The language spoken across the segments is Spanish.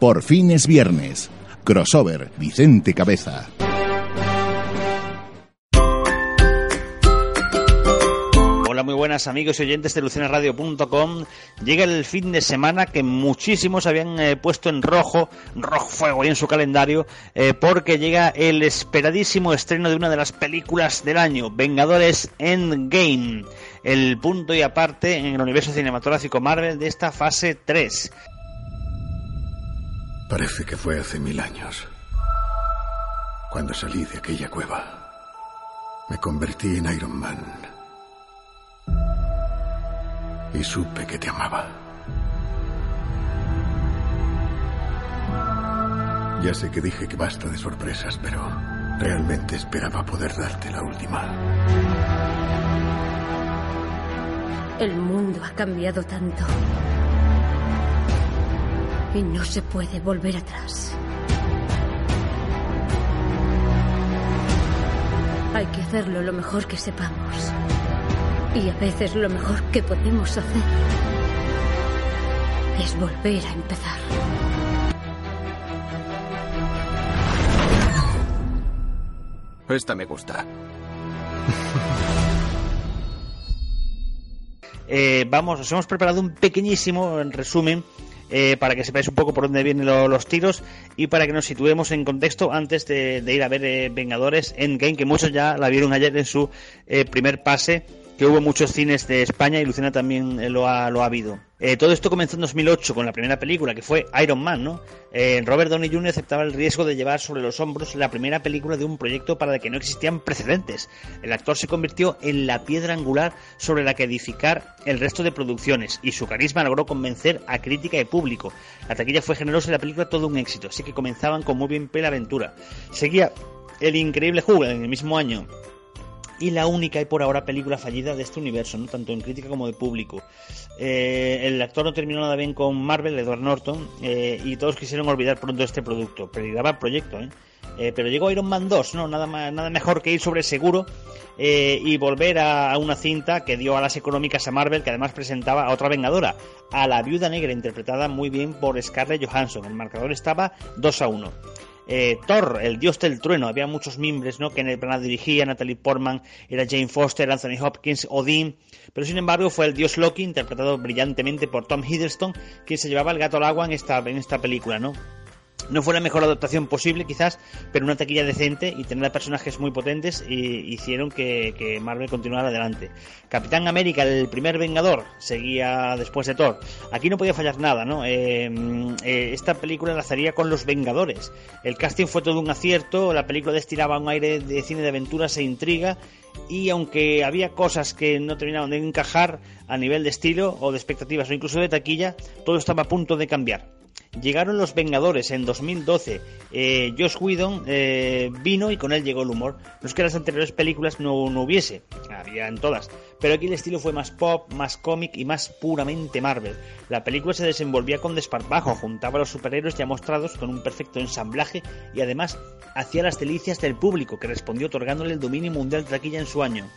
Por fin es viernes. Crossover, Vicente Cabeza. Hola, muy buenas amigos y oyentes de lucenaradio.com. Llega el fin de semana que muchísimos habían eh, puesto en rojo, rojo fuego en su calendario, eh, porque llega el esperadísimo estreno de una de las películas del año, Vengadores Endgame, el punto y aparte en el universo cinematográfico Marvel de esta fase 3. Parece que fue hace mil años. Cuando salí de aquella cueva, me convertí en Iron Man. Y supe que te amaba. Ya sé que dije que basta de sorpresas, pero realmente esperaba poder darte la última. El mundo ha cambiado tanto. Y no se puede volver atrás. Hay que hacerlo lo mejor que sepamos. Y a veces lo mejor que podemos hacer es volver a empezar. Esta me gusta. Eh, vamos, os hemos preparado un pequeñísimo resumen eh, para que sepáis un poco por dónde vienen lo- los tiros y para que nos situemos en contexto antes de, de ir a ver eh, Vengadores Endgame, que muchos ya la vieron ayer en su eh, primer pase, que hubo muchos cines de España y Lucena también eh, lo, ha, lo ha habido. Eh, todo esto comenzó en 2008 con la primera película, que fue Iron Man, ¿no? Eh, Robert Downey Jr. aceptaba el riesgo de llevar sobre los hombros la primera película de un proyecto para el que no existían precedentes. El actor se convirtió en la piedra angular sobre la que edificar el resto de producciones y su carisma logró convencer a crítica y público. La taquilla fue generosa y la película todo un éxito, así que comenzaban con muy bien pie la aventura. Seguía El Increíble Hulk en el mismo año y la única y por ahora película fallida de este universo, ¿no? tanto en crítica como de público. Eh, el actor no terminó nada bien con Marvel, Edward Norton, eh, y todos quisieron olvidar pronto este producto. Peligraba el proyecto, ¿eh? Eh, pero llegó Iron Man 2, ¿no? Nada, más, nada mejor que ir sobre seguro eh, y volver a, a una cinta que dio alas económicas a Marvel, que además presentaba a otra Vengadora, a la Viuda Negra, interpretada muy bien por Scarlett Johansson. El marcador estaba 2 a 1. Eh, Thor, el dios del trueno, había muchos miembros ¿no? que en el plan dirigía, Natalie Portman, era Jane Foster, Anthony Hopkins, Odin, pero sin embargo fue el dios Loki, interpretado brillantemente por Tom Hiddleston, quien se llevaba el gato al agua en esta, en esta película, ¿no? No fue la mejor adaptación posible, quizás, pero una taquilla decente y tener a personajes muy potentes y hicieron que, Marvel continuara adelante. Capitán América, el primer Vengador, seguía después de Thor. Aquí no podía fallar nada, ¿no? Eh, eh, esta película enlazaría con Los Vengadores. El casting fue todo un acierto, la película destilaba un aire de cine de aventuras e intriga y aunque había cosas que no terminaban de encajar a nivel de estilo o de expectativas o incluso de taquilla, todo estaba a punto de cambiar. Llegaron los Vengadores en 2012. Eh, Josh Whedon eh, vino y con él llegó el humor. No es que las anteriores películas no, no hubiese, había en todas. Pero aquí el estilo fue más pop, más cómic y más puramente Marvel. La película se desenvolvía con desparpajo, juntaba a los superhéroes ya mostrados con un perfecto ensamblaje y además hacía las delicias del público, que respondió otorgándole el dominio mundial de taquilla en su año.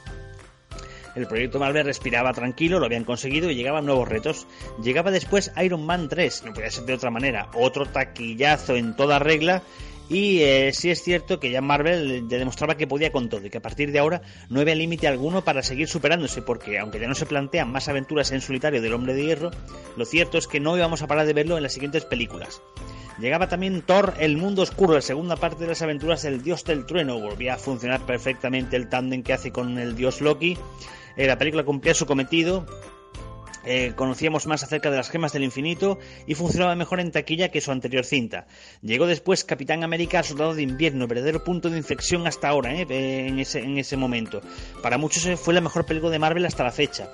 El proyecto Marvel respiraba tranquilo, lo habían conseguido y llegaban nuevos retos. Llegaba después Iron Man 3, no podía ser de otra manera, otro taquillazo en toda regla. Y eh, sí es cierto que ya Marvel demostraba que podía con todo y que a partir de ahora no había límite alguno para seguir superándose, porque aunque ya no se plantean más aventuras en solitario del Hombre de Hierro, lo cierto es que no íbamos a parar de verlo en las siguientes películas. Llegaba también Thor, el mundo oscuro, la segunda parte de las aventuras del dios del trueno. Volvía a funcionar perfectamente el tándem que hace con el dios Loki. Eh, la película cumplía su cometido. Eh, conocíamos más acerca de las gemas del infinito y funcionaba mejor en taquilla que su anterior cinta. Llegó después Capitán América Soldado de Invierno, verdadero punto de inflexión hasta ahora, eh, en, ese, en ese momento. Para muchos eh, fue la mejor película de Marvel hasta la fecha.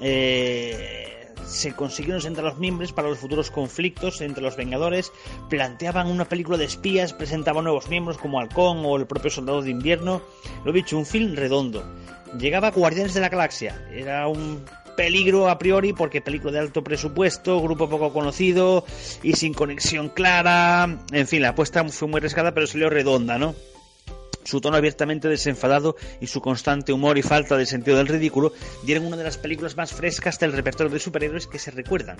Eh, se consiguieron sentar los miembros para los futuros conflictos entre los Vengadores, planteaban una película de espías, presentaban nuevos miembros como Halcón o el propio Soldado de Invierno. Lo dicho, un film redondo. Llegaba Guardianes de la Galaxia, era un peligro a priori porque película de alto presupuesto, grupo poco conocido y sin conexión clara. En fin, la apuesta fue muy rescada, pero salió redonda, ¿no? su tono abiertamente desenfadado y su constante humor y falta de sentido del ridículo dieron una de las películas más frescas del repertorio de superhéroes que se recuerdan.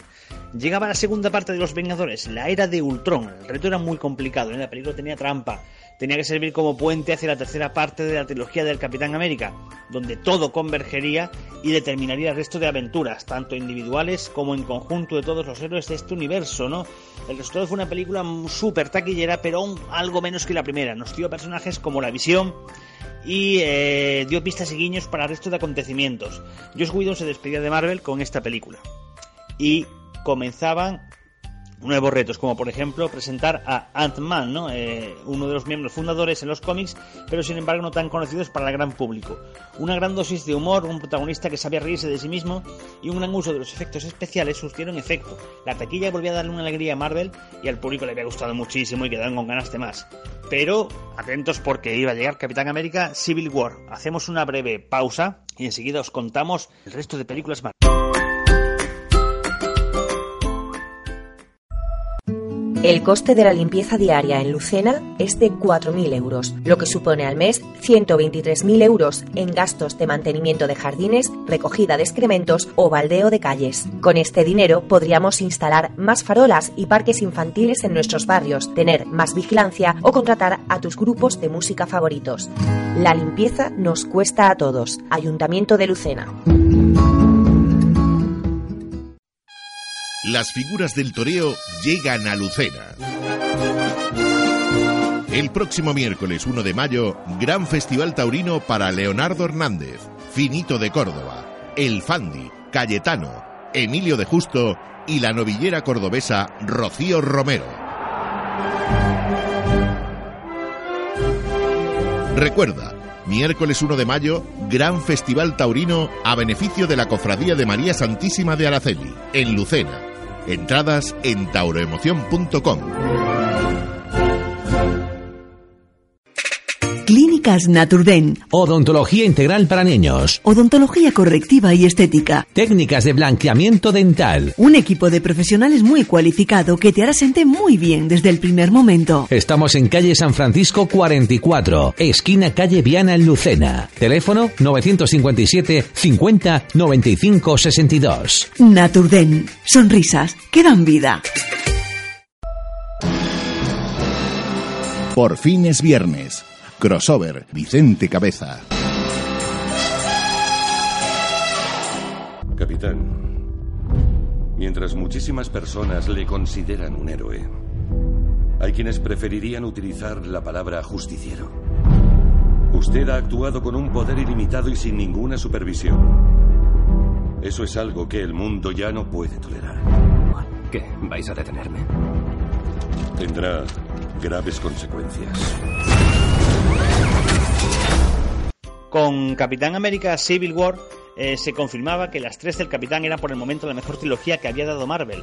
Llegaba la segunda parte de Los Vengadores, la era de Ultron. El reto era muy complicado, ¿eh? la película tenía trampa, tenía que servir como puente hacia la tercera parte de la trilogía del Capitán América, donde todo convergería y determinaría el resto de aventuras, tanto individuales como en conjunto de todos los héroes de este universo, ¿no? El resultado fue una película súper taquillera, pero algo menos que la primera. Nos dio personajes como la Visión y eh, dio pistas y guiños para el resto de acontecimientos. Josh Whedon se despedía de Marvel con esta película. Y comenzaban nuevos retos, como por ejemplo presentar a Ant-Man. Eh, uno de los miembros fundadores en los cómics, pero sin embargo no tan conocidos para el gran público. Una gran dosis de humor, un protagonista que sabía reírse de sí mismo y un gran uso de los efectos especiales surtieron efecto. La taquilla volvió a darle una alegría a Marvel y al público le había gustado muchísimo y quedaron con ganas de más. Pero atentos porque iba a llegar Capitán América Civil War. Hacemos una breve pausa y enseguida os contamos el resto de películas más. El coste de la limpieza diaria en Lucena es de 4.000 euros, lo que supone al mes 123.000 euros en gastos de mantenimiento de jardines, recogida de excrementos o baldeo de calles. Con este dinero podríamos instalar más farolas y parques infantiles en nuestros barrios, tener más vigilancia o contratar a tus grupos de música favoritos. La limpieza nos cuesta a todos. Ayuntamiento de Lucena. Las figuras del toreo llegan a Lucena. El próximo miércoles 1 de mayo, gran festival taurino para Leonardo Hernández, Finito de Córdoba, El Fandi, Cayetano, Emilio de Justo y la novillera cordobesa Rocío Romero. Recuerda, miércoles 1 de mayo, gran festival taurino a beneficio de la Cofradía de María Santísima de Araceli, en Lucena. Entradas en tauroemoción.com. Clínicas Naturden. Odontología integral para niños. Odontología correctiva y estética. Técnicas de blanqueamiento dental. Un equipo de profesionales muy cualificado que te hará sentir muy bien desde el primer momento. Estamos en calle San Francisco 44, esquina calle Viana en Lucena. Teléfono 957 50 95 62. Naturden. Sonrisas que dan vida. Por fin es viernes. Crossover, Vicente Cabeza. Capitán, mientras muchísimas personas le consideran un héroe, hay quienes preferirían utilizar la palabra justiciero. Usted ha actuado con un poder ilimitado y sin ninguna supervisión. Eso es algo que el mundo ya no puede tolerar. ¿Qué? ¿Vais a detenerme? Tendrá graves consecuencias. Con Capitán América Civil War eh, se confirmaba que las tres del Capitán eran por el momento la mejor trilogía que había dado Marvel.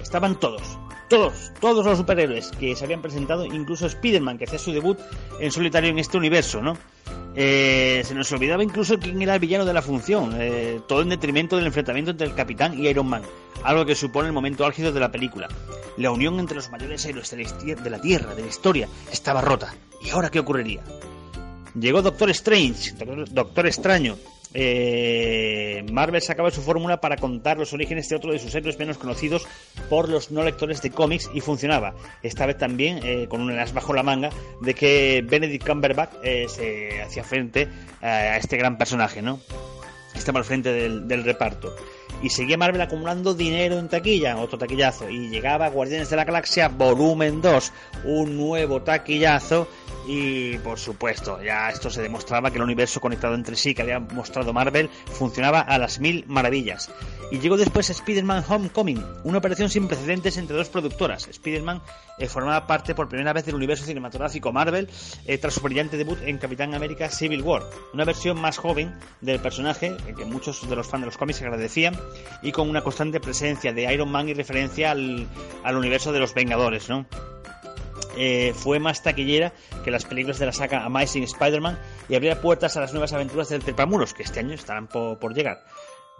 Estaban todos, todos, todos los superhéroes que se habían presentado, incluso Spider-Man, que hacía su debut en solitario en este universo, ¿no? Eh, se nos olvidaba incluso quién era el villano de la función, eh, todo en detrimento del enfrentamiento entre el Capitán y Iron Man, algo que supone el momento álgido de la película. La unión entre los mayores héroes de la, de la Tierra, de la historia, estaba rota. ¿Y ahora qué ocurriría? Llegó Doctor Strange, Doctor Extraño. Eh, Marvel sacaba su fórmula para contar los orígenes de otro de sus héroes menos conocidos por los no lectores de cómics y funcionaba. Esta vez también eh, con un as bajo la manga de que Benedict Cumberbatch eh, se hacía frente a este gran personaje, ¿no? Estaba al frente del, del reparto y seguía Marvel acumulando dinero en taquilla, otro taquillazo, y llegaba Guardianes de la Galaxia Volumen 2, un nuevo taquillazo y por supuesto, ya esto se demostraba que el universo conectado entre sí que había mostrado Marvel funcionaba a las mil maravillas. Y llegó después Spider-Man Homecoming, una operación sin precedentes entre dos productoras. Spider-Man eh, formaba parte por primera vez del universo cinematográfico Marvel eh, tras su brillante debut en Capitán América Civil War, una versión más joven del personaje eh, que muchos de los fans de los cómics agradecían y con una constante presencia de Iron Man y referencia al, al universo de los Vengadores, ¿no? Eh, fue más taquillera que las películas de la saga Amazing Spider-Man y abría puertas a las nuevas aventuras del Trepamuros, que este año estarán por, llegar.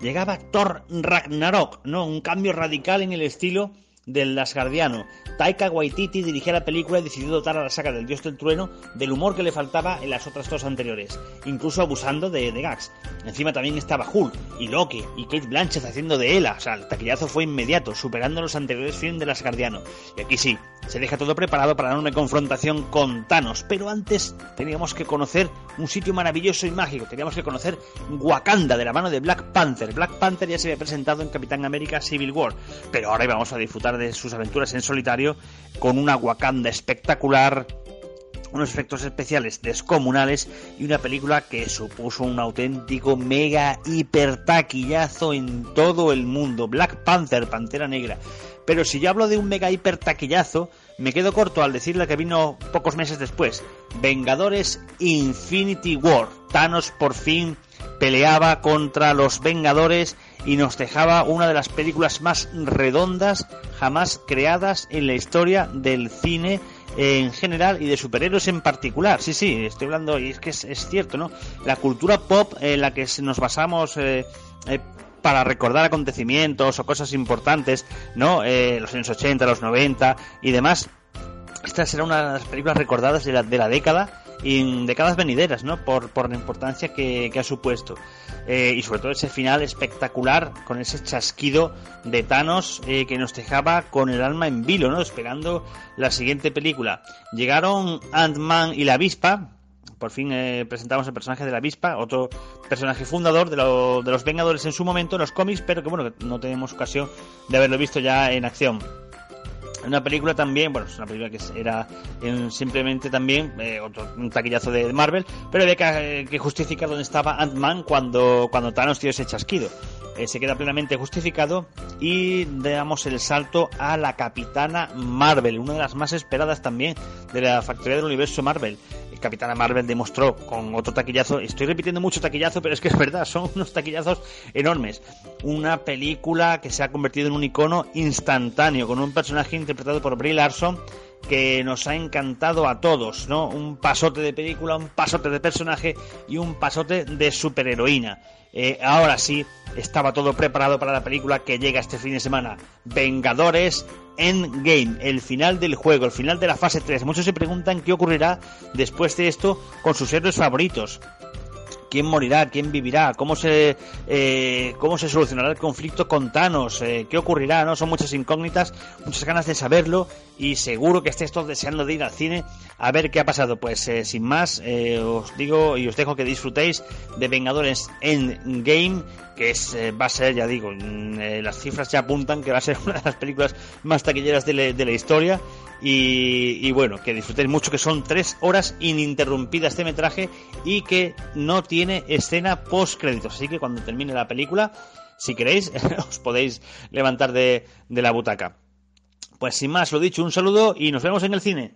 Llegaba Thor Ragnarok, ¿no? Un cambio radical en el estilo del Asgardiano. Taika Waititi dirigía la película y decidió dotar a la saga del Dios del Trueno del humor que le faltaba en las otras dos anteriores, incluso abusando de, de gags. Encima también estaba Hulk y Loki y Kate Blanchett haciendo de Ela, o sea, el taquillazo fue inmediato, superando los anteriores films del Asgardiano. Y aquí sí, se deja todo preparado para una confrontación con Thanos, pero antes teníamos que conocer un sitio maravilloso y mágico, teníamos que conocer Wakanda de la mano de Black Panther. Black Panther ya se había presentado en Capitán América Civil War, pero ahora íbamos a disfrutar de sus aventuras en solitario con una Wakanda espectacular, unos efectos especiales descomunales y una película que supuso un auténtico mega hiper taquillazo en todo el mundo. Black Panther, Pantera Negra. Pero si yo hablo de un mega hiper taquillazo, me quedo corto al decirle que vino pocos meses después. Vengadores Infinity War. Thanos por fin peleaba contra los Vengadores y nos dejaba una de las películas más redondas jamás creadas en la historia del cine en general y de superhéroes en particular. Sí, sí, estoy hablando, y es que es, cierto, ¿no? La cultura pop en la que nos basamos eh, eh, para recordar acontecimientos o cosas importantes, ¿no? Eh, los años 80, los 90 y demás. Esta será una de las películas recordadas de la, de la década y décadas venideras, ¿no? Por, por la importancia que, ha supuesto. Eh, y sobre todo ese final espectacular con ese chasquido de Thanos eh, que nos dejaba con el alma en vilo, ¿no? Esperando la siguiente película. Llegaron Ant-Man y la avispa. Por fin eh, presentamos el personaje de la avispa, otro personaje fundador de, de los Vengadores en su momento en los cómics, pero que bueno, no tenemos ocasión de haberlo visto ya en acción. Una película también, bueno, es una película que era simplemente también eh, otro, un taquillazo de Marvel, pero había que, eh, que justificar dónde estaba Ant-Man cuando, cuando Thanos dio ese chasquido. Se queda plenamente justificado y damos el salto a la Capitana Marvel, una de las más esperadas también de la factoría del universo Marvel. Capitana Marvel demostró con otro taquillazo, estoy repitiendo mucho taquillazo, pero es que es verdad, son unos taquillazos enormes. Una película que se ha convertido en un icono instantáneo, con un personaje interpretado por Brie Larson que nos ha encantado a todos, ¿no? Un pasote de película, un pasote de personaje y un pasote de superheroína. Eh, ahora sí, estaba todo preparado para la película que llega este fin de semana. Vengadores Endgame, el final del juego, el final de la fase 3. Muchos se preguntan qué ocurrirá después de esto con sus héroes favoritos quién morirá, quién vivirá, cómo se, eh, cómo se solucionará el conflicto con Thanos, eh, qué ocurrirá, ¿no? Son muchas incógnitas, muchas ganas de saberlo y seguro que estéis todos deseando de ir al cine a ver qué ha pasado. Pues eh, sin más, os digo y os dejo que disfrutéis de Vengadores Endgame, que es, va a ser, ya digo, mm, las cifras ya apuntan que va a ser una de las películas más taquilleras de, de la historia y, bueno, que disfrutéis mucho, que son tres horas ininterrumpidas de metraje y que no tiene escena post créditos. Así que cuando termine la película, si queréis, os podéis levantar de, de la butaca. Pues sin más, lo dicho, un saludo y nos vemos en el cine.